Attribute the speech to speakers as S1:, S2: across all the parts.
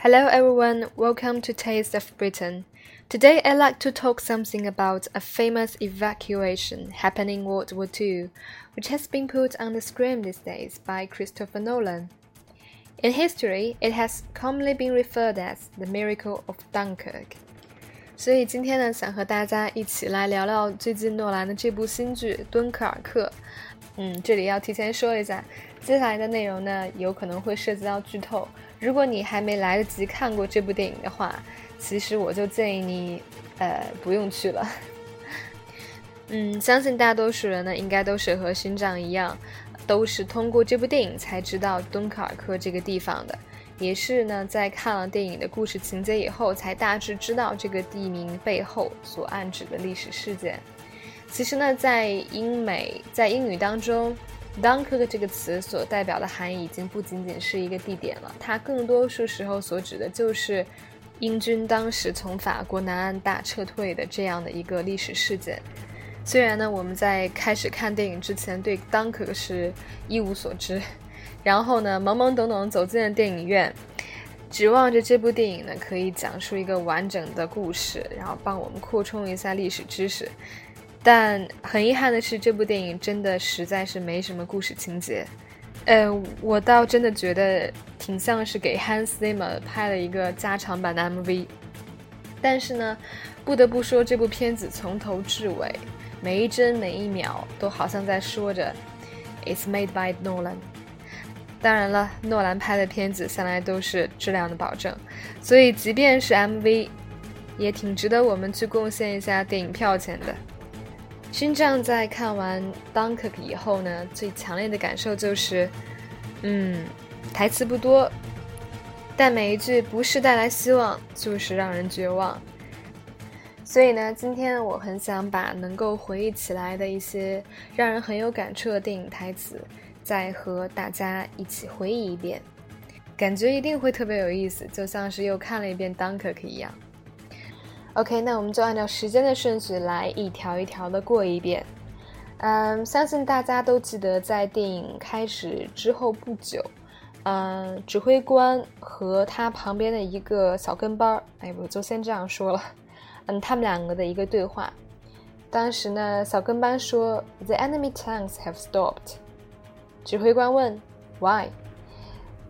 S1: Hello everyone, welcome to Taste of Britain. Today I'd like to talk something about a famous evacuation happening in World War II, which has been put on the screen these days by Christopher Nolan. In history, it has commonly been referred as the miracle of Dunkirk. 所以今天呢，想和大家一起来聊聊最近诺兰的这部新剧《敦刻尔克》。 嗯，这里要提前说一下，接下来的内容呢，有可能会涉及到剧透。如果你还没来得及看过这部电影的话，其实我就建议你，呃，不用去了。嗯，相信大多数人呢，应该都是和勋长一样，都是通过这部电影才知道敦刻尔克这个地方的，也是呢，在看了电影的故事情节以后，才大致知道这个地名背后所暗指的历史事件。其实呢，在英美，在英语当中。Dunkirk 这个词所代表的含义已经不仅仅是一个地点了，它更多数时候所指的就是英军当时从法国南岸大撤退的这样的一个历史事件。虽然呢，我们在开始看电影之前对 Dunkirk 是一无所知，然后呢，懵懵懂懂走进了电影院，指望着这部电影呢可以讲述一个完整的故事，然后帮我们扩充一下历史知识。但很遗憾的是，这部电影真的实在是没什么故事情节。呃，我倒真的觉得挺像是给 Hans Zimmer 拍了一个加长版的 MV。但是呢，不得不说，这部片子从头至尾，每一帧每一秒都好像在说着 “It's made by Nolan”。当然了，诺兰拍的片子向来都是质量的保证，所以即便是 MV，也挺值得我们去贡献一下电影票钱的。勋章在看完《Dunkirk》以后呢，最强烈的感受就是，嗯，台词不多，但每一句不是带来希望，就是让人绝望。所以呢，今天我很想把能够回忆起来的一些让人很有感触的电影台词，再和大家一起回忆一遍，感觉一定会特别有意思，就像是又看了一遍《Dunkirk》一样。OK，那我们就按照时间的顺序来一条一条的过一遍。嗯，相信大家都记得，在电影开始之后不久，嗯，指挥官和他旁边的一个小跟班儿，哎，我就先这样说了。嗯，他们两个的一个对话。当时呢，小跟班说：“The enemy tanks have stopped。”指挥官问：“Why？”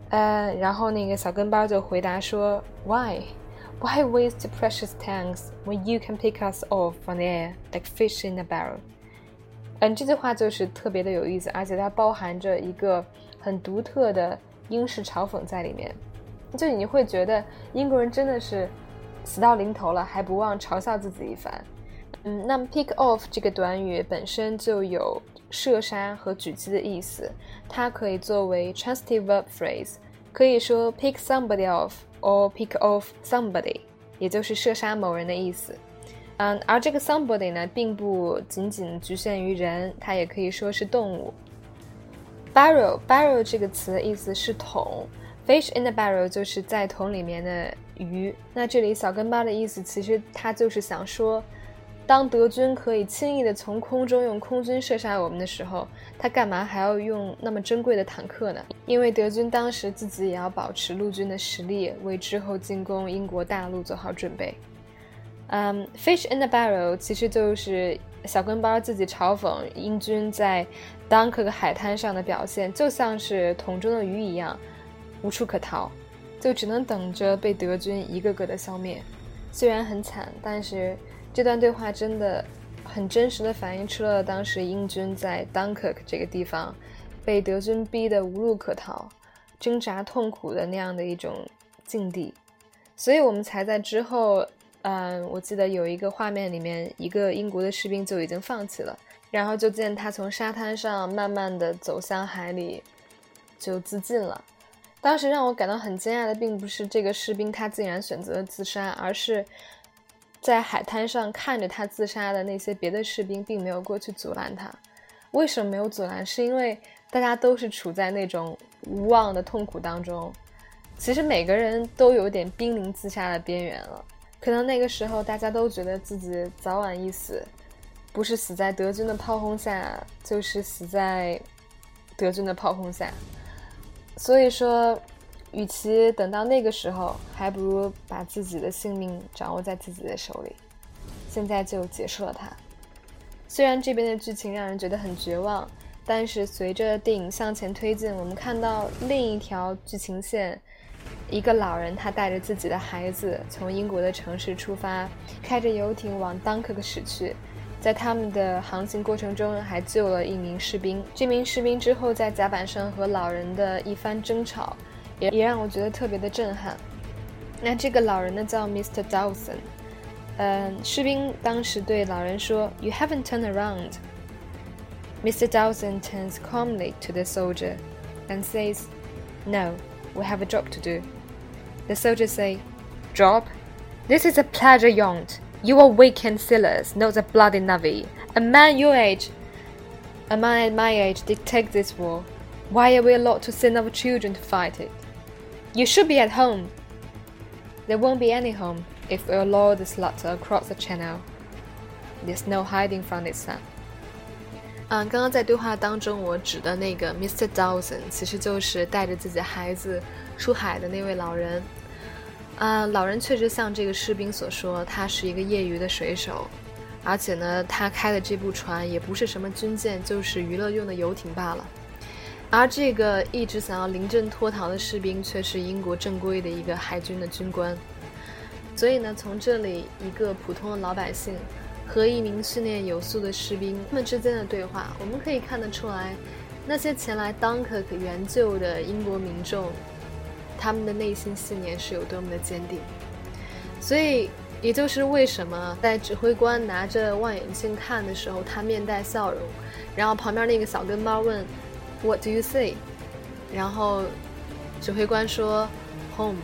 S1: 呃，然后那个小跟班就回答说：“Why？” Why waste precious tanks when you can pick us off from the air like fish in a barrel？嗯，这句话就是特别的有意思，而且它包含着一个很独特的英式嘲讽在里面。就你会觉得英国人真的是死到临头了，还不忘嘲笑自己一番。嗯，那么 pick off 这个短语本身就有射杀和狙击的意思，它可以作为 transitive verb phrase，可以说 pick somebody off。or pick off somebody，也就是射杀某人的意思。嗯，而这个 somebody 呢，并不仅仅局限于人，它也可以说是动物。barrel，barrel 这个词的意思是桶，fish in the barrel 就是在桶里面的鱼。那这里小跟班的意思，其实他就是想说。当德军可以轻易地从空中用空军射杀我们的时候，他干嘛还要用那么珍贵的坦克呢？因为德军当时自己也要保持陆军的实力，为之后进攻英国大陆做好准备。嗯，fish in the barrel 其实就是小跟班自己嘲讽英军在 Dunkirk 海滩上的表现，就像是桶中的鱼一样，无处可逃，就只能等着被德军一个个的消灭。虽然很惨，但是。这段对话真的很真实的反映出了当时英军在 Dunkirk 这个地方被德军逼得无路可逃、挣扎痛苦的那样的一种境地，所以我们才在之后，嗯，我记得有一个画面里面，一个英国的士兵就已经放弃了，然后就见他从沙滩上慢慢的走向海里，就自尽了。当时让我感到很惊讶的，并不是这个士兵他竟然选择了自杀，而是。在海滩上看着他自杀的那些别的士兵，并没有过去阻拦他。为什么没有阻拦？是因为大家都是处在那种无望的痛苦当中。其实每个人都有点濒临自杀的边缘了。可能那个时候大家都觉得自己早晚一死，不是死在德军的炮轰下，就是死在德军的炮轰下。所以说，与其等到那个时候，还不如把自己的性命掌握在自己的手里。现在就结束了它。虽然这边的剧情让人觉得很绝望，但是随着电影向前推进，我们看到另一条剧情线：一个老人他带着自己的孩子从英国的城市出发，开着游艇往 dunk 的驶去。在他们的航行过程中，还救了一名士兵。这名士兵之后在甲板上和老人的一番争吵，也也让我觉得特别的震撼。那这个老人呢，叫 Mr. Dawson。嗯，士兵当时对老人说：“You haven't turned around.” Mr. Dawson turns calmly to the soldier and says, "No, we have a job to do." The soldier say, "Job? This is a pleasure yacht." You are weekend sailors, not a bloody navy. A man your age, a man at my age, dictates this war. Why are we allowed to send our children to fight it? You should be at home. There won't be any home if we allow the slaughter across the channel. There's no hiding from the sun. 嗯，刚刚在对话当中，我指的那个 Mr. Dawson，其实就是带着自己孩子出海的那位老人。啊，老人确实像这个士兵所说，他是一个业余的水手，而且呢，他开的这部船也不是什么军舰，就是娱乐用的游艇罢了。而这个一直想要临阵脱逃的士兵，却是英国正规的一个海军的军官。所以呢，从这里一个普通的老百姓和一名训练有素的士兵他们之间的对话，我们可以看得出来，那些前来当可可援救的英国民众。他们的内心信念是有多么的坚定，所以也就是为什么在指挥官拿着望远镜看的时候，他面带笑容，然后旁边那个小跟班问 “What do you say？” 然后指挥官说 “Home”，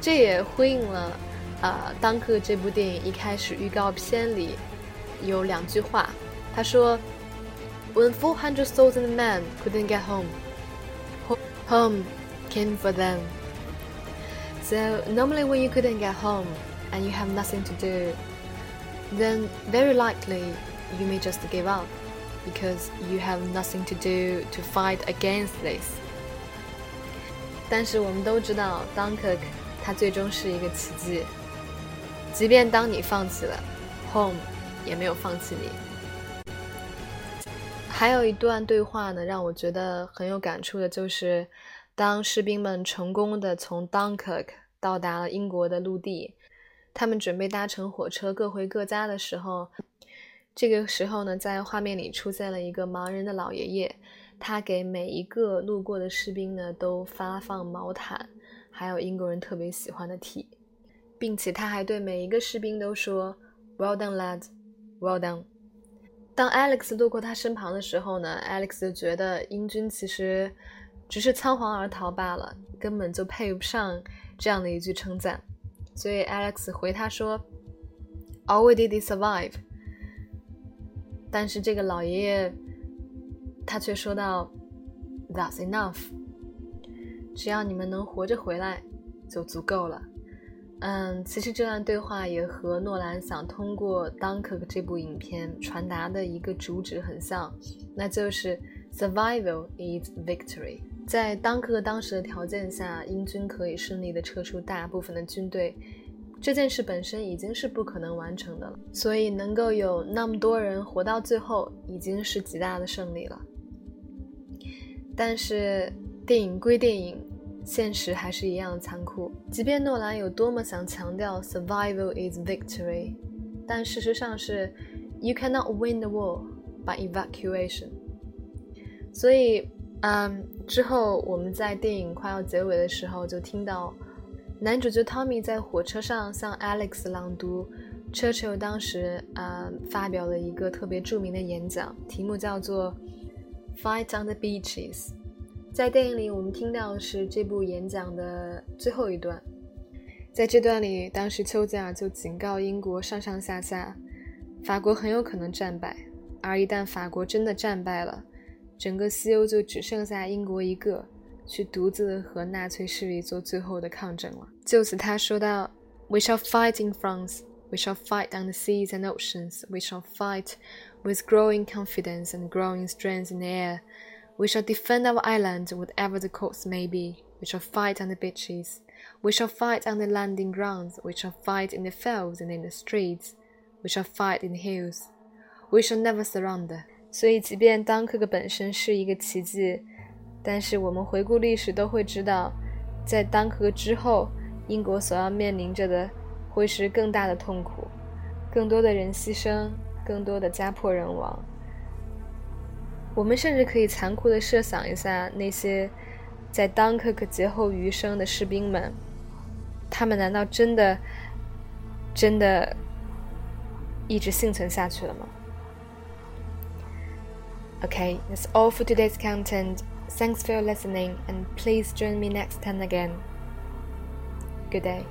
S1: 这也呼应了啊《当克》这部电影一开始预告片里有两句话，他说：“When four hundred thousand men couldn't get home, home。” came for them. So normally when you couldn't get home and you have nothing to do, then very likely you may just give up Because you have nothing to do to fight against this. 但是我们都知道，Dunkirk 它最终是一个奇迹。即便当你放弃了，Home 也没有放弃你。还有一段对话呢，让我觉得很有感触的，就是当士兵们成功的从 Dunkirk 到达了英国的陆地，他们准备搭乘火车各回各家的时候，这个时候呢，在画面里出现了一个盲人的老爷爷，他给每一个路过的士兵呢都发放毛毯，还有英国人特别喜欢的 tea，并且他还对每一个士兵都说 “Well done, lad, well done。”当 Alex 路过他身旁的时候呢，Alex 就觉得英军其实。只是仓皇而逃罢了，根本就配不上这样的一句称赞。所以 Alex 回他说：“All we did is survive。”但是这个老爷爷他却说道：“That's enough。只要你们能活着回来，就足够了。”嗯，其实这段对话也和诺兰想通过《Dunkirk》这部影片传达的一个主旨很像，那就是 “Survival is victory”。在当克当时的条件下，英军可以顺利的撤出大部分的军队，这件事本身已经是不可能完成的了。所以能够有那么多人活到最后，已经是极大的胜利了。但是电影归电影，现实还是一样残酷。即便诺兰有多么想强调 “survival is victory”，但事实上是 “you cannot win the war by evacuation”。所以。嗯，之后我们在电影快要结尾的时候，就听到男主角 Tommy 在火车上向 Alex 朗读 Churchill 当时呃发表了一个特别著名的演讲，题目叫做 "Fight on the Beaches"。在电影里，我们听到的是这部演讲的最后一段。在这段里，当时丘吉尔就警告英国上上下下，法国很有可能战败，而一旦法国真的战败了。整个西欧就只剩下英国一个，去独自和纳粹势力做最后的抗争了。就此，他说道：“We shall fight in France. We shall fight on the seas and oceans. We shall fight with growing confidence and growing strength in the air. We shall defend our island, whatever the cost may be. We shall fight on the beaches. We shall fight on the landing grounds. We shall fight in the fields and in the streets. We shall fight in the hills. We shall never surrender. 所以，即便当克克本身是一个奇迹， 但是我们回顾历史都会知道，在当克之后，英国所要面临着的会是更大的痛苦，更多的人牺牲，更多的家破人亡。我们甚至可以残酷的设想一下，那些在当克克劫后余生的士兵们，他们难道真的、真的一直幸存下去了吗？Okay, that's all for today's content. Thanks for listening, and please join me next time again. Good day.